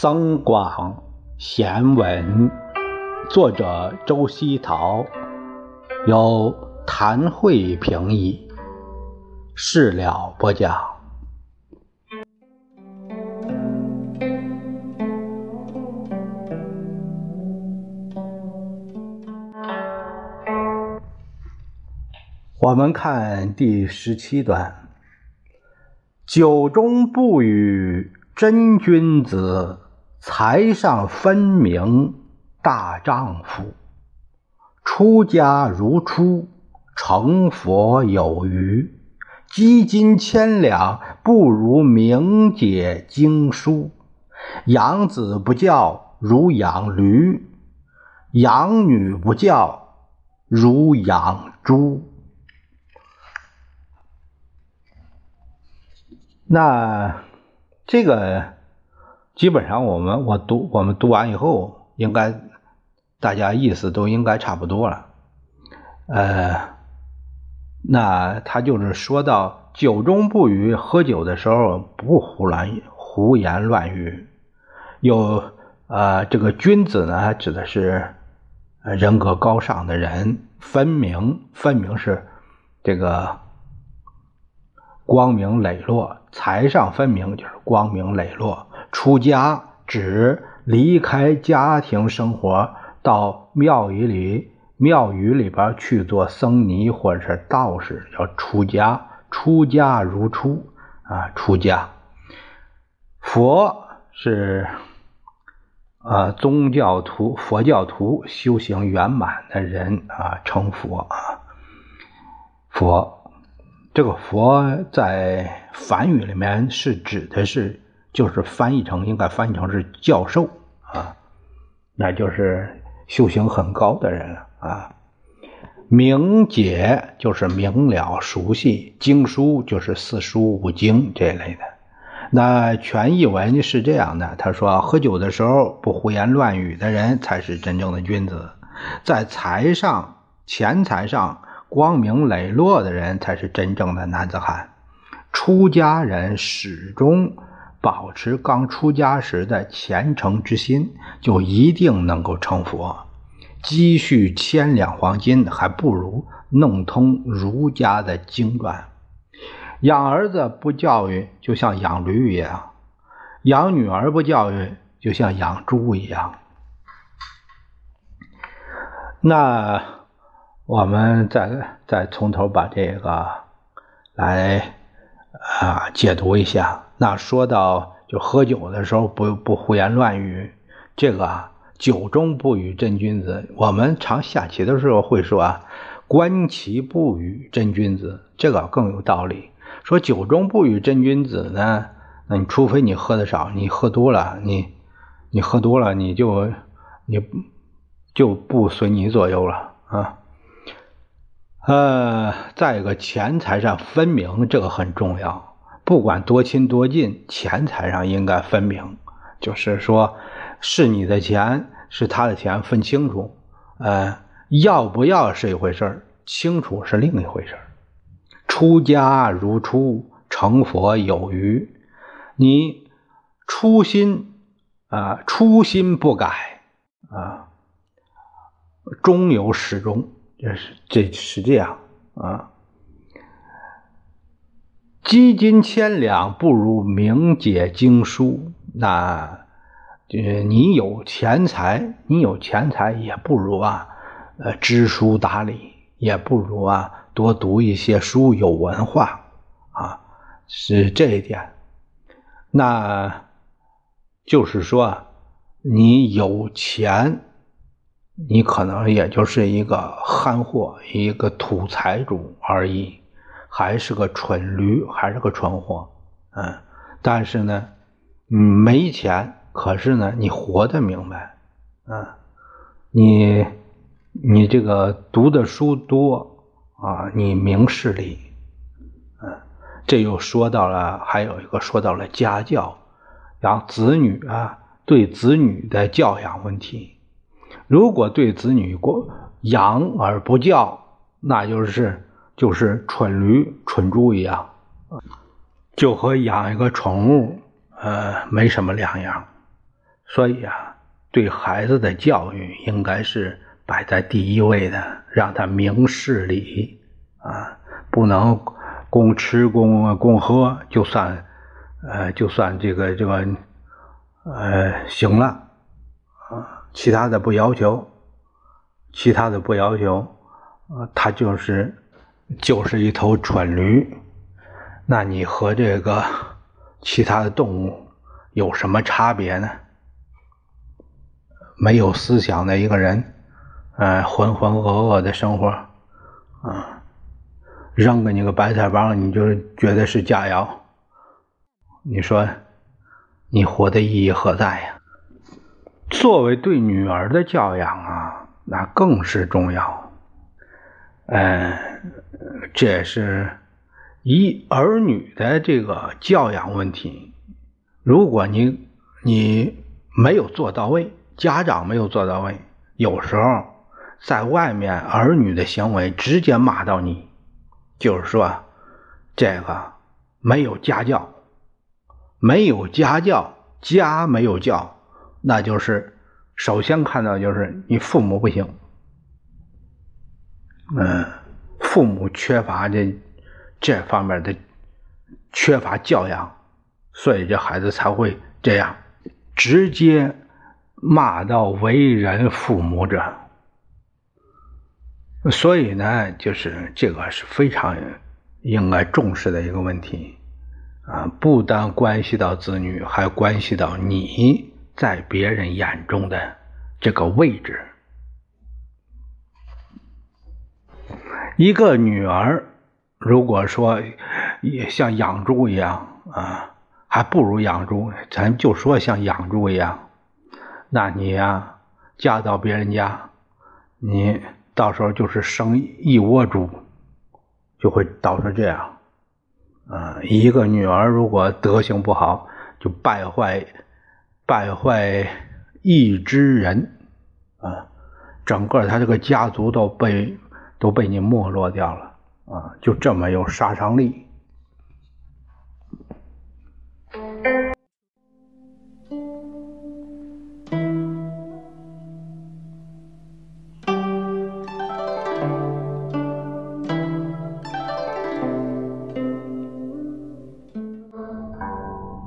增广贤文，作者周希陶，由谭慧评译，事了播讲。我们看第十七段，酒中不语真君子。财上分明大丈夫，出家如初，成佛有余。积金千两，不如明解经书。养子不教，如养驴；养女不教，如养猪。那这个。基本上，我们我读我们读完以后，应该大家意思都应该差不多了。呃，那他就是说到酒中不语，喝酒的时候不胡乱胡言乱语。有呃，这个君子呢，指的是人格高尚的人，分明分明是这个光明磊落，财上分明就是光明磊落。出家指离开家庭生活，到庙宇里、庙宇里边去做僧尼或者是道士，叫出家。出家如初啊，出家。佛是啊，宗教徒、佛教徒修行圆满的人啊，成佛啊。佛这个佛在梵语里面是指的是。就是翻译成应该翻译成是教授啊，那就是修行很高的人了啊。明解就是明了熟悉经书，就是四书五经这类的。那全译文是这样的：他说，喝酒的时候不胡言乱语的人才是真正的君子，在财上、钱财上光明磊落的人才是真正的男子汉。出家人始终。保持刚出家时的虔诚之心，就一定能够成佛。积蓄千两黄金，还不如弄通儒家的经传。养儿子不教育，就像养驴一样；养女儿不教育，就像养猪一样。那我们再再从头把这个来啊解读一下。那说到就喝酒的时候不不胡言乱语，这个啊酒中不语真君子。我们常下棋的时候会说啊，观棋不语真君子，这个更有道理。说酒中不语真君子呢，那你除非你喝的少，你喝多了，你你喝多了你就你就不随你左右了啊。呃，再一个钱财上分明，这个很重要。不管多亲多近，钱财上应该分明，就是说，是你的钱，是他的钱，分清楚。呃，要不要是一回事儿清楚是另一回事儿出家如初，成佛有余。你初心啊，初心不改啊，终有始终，这是这是这样啊。积金千两不如明解经书，那，就你有钱财，你有钱财也不如啊，呃，知书达理也不如啊，多读一些书，有文化啊，是这一点。那，就是说，你有钱，你可能也就是一个憨货，一个土财主而已。还是个蠢驴，还是个蠢货，嗯，但是呢，没钱，可是呢，你活得明白，嗯，你你这个读的书多啊，你明事理，嗯，这又说到了，还有一个说到了家教，养子女啊，对子女的教养问题，如果对子女过养而不教，那就是。就是蠢驴、蠢猪一样，就和养一个宠物，呃，没什么两样。所以啊，对孩子的教育应该是摆在第一位的，让他明事理啊，不能供吃供供喝就算，呃，就算这个这个，呃，行了啊，其他的不要求，其他的不要求，啊，他就是就是一头蠢驴，那你和这个其他的动物有什么差别呢？没有思想的一个人，呃，浑浑噩噩的生活，啊，扔给你个白菜帮，你就觉得是佳肴，你说你活的意义何在呀？作为对女儿的教养啊，那更是重要，嗯，这也是一儿女的这个教养问题，如果你你没有做到位。家长没有做到位，有时候在外面儿女的行为直接骂到你，就是说这个没有家教，没有家教，家没有教，那就是首先看到就是你父母不行，嗯，父母缺乏这这方面的缺乏教养，所以这孩子才会这样直接。骂到为人父母者，所以呢，就是这个是非常应该重视的一个问题啊！不但关系到子女，还关系到你在别人眼中的这个位置。一个女儿，如果说也像养猪一样啊，还不如养猪，咱就说像养猪一样。那你呀，嫁到别人家，你到时候就是生一窝猪，就会导致这样。啊，一个女儿如果德行不好，就败坏败坏一支人，啊，整个他这个家族都被都被你没落掉了，啊，就这么有杀伤力。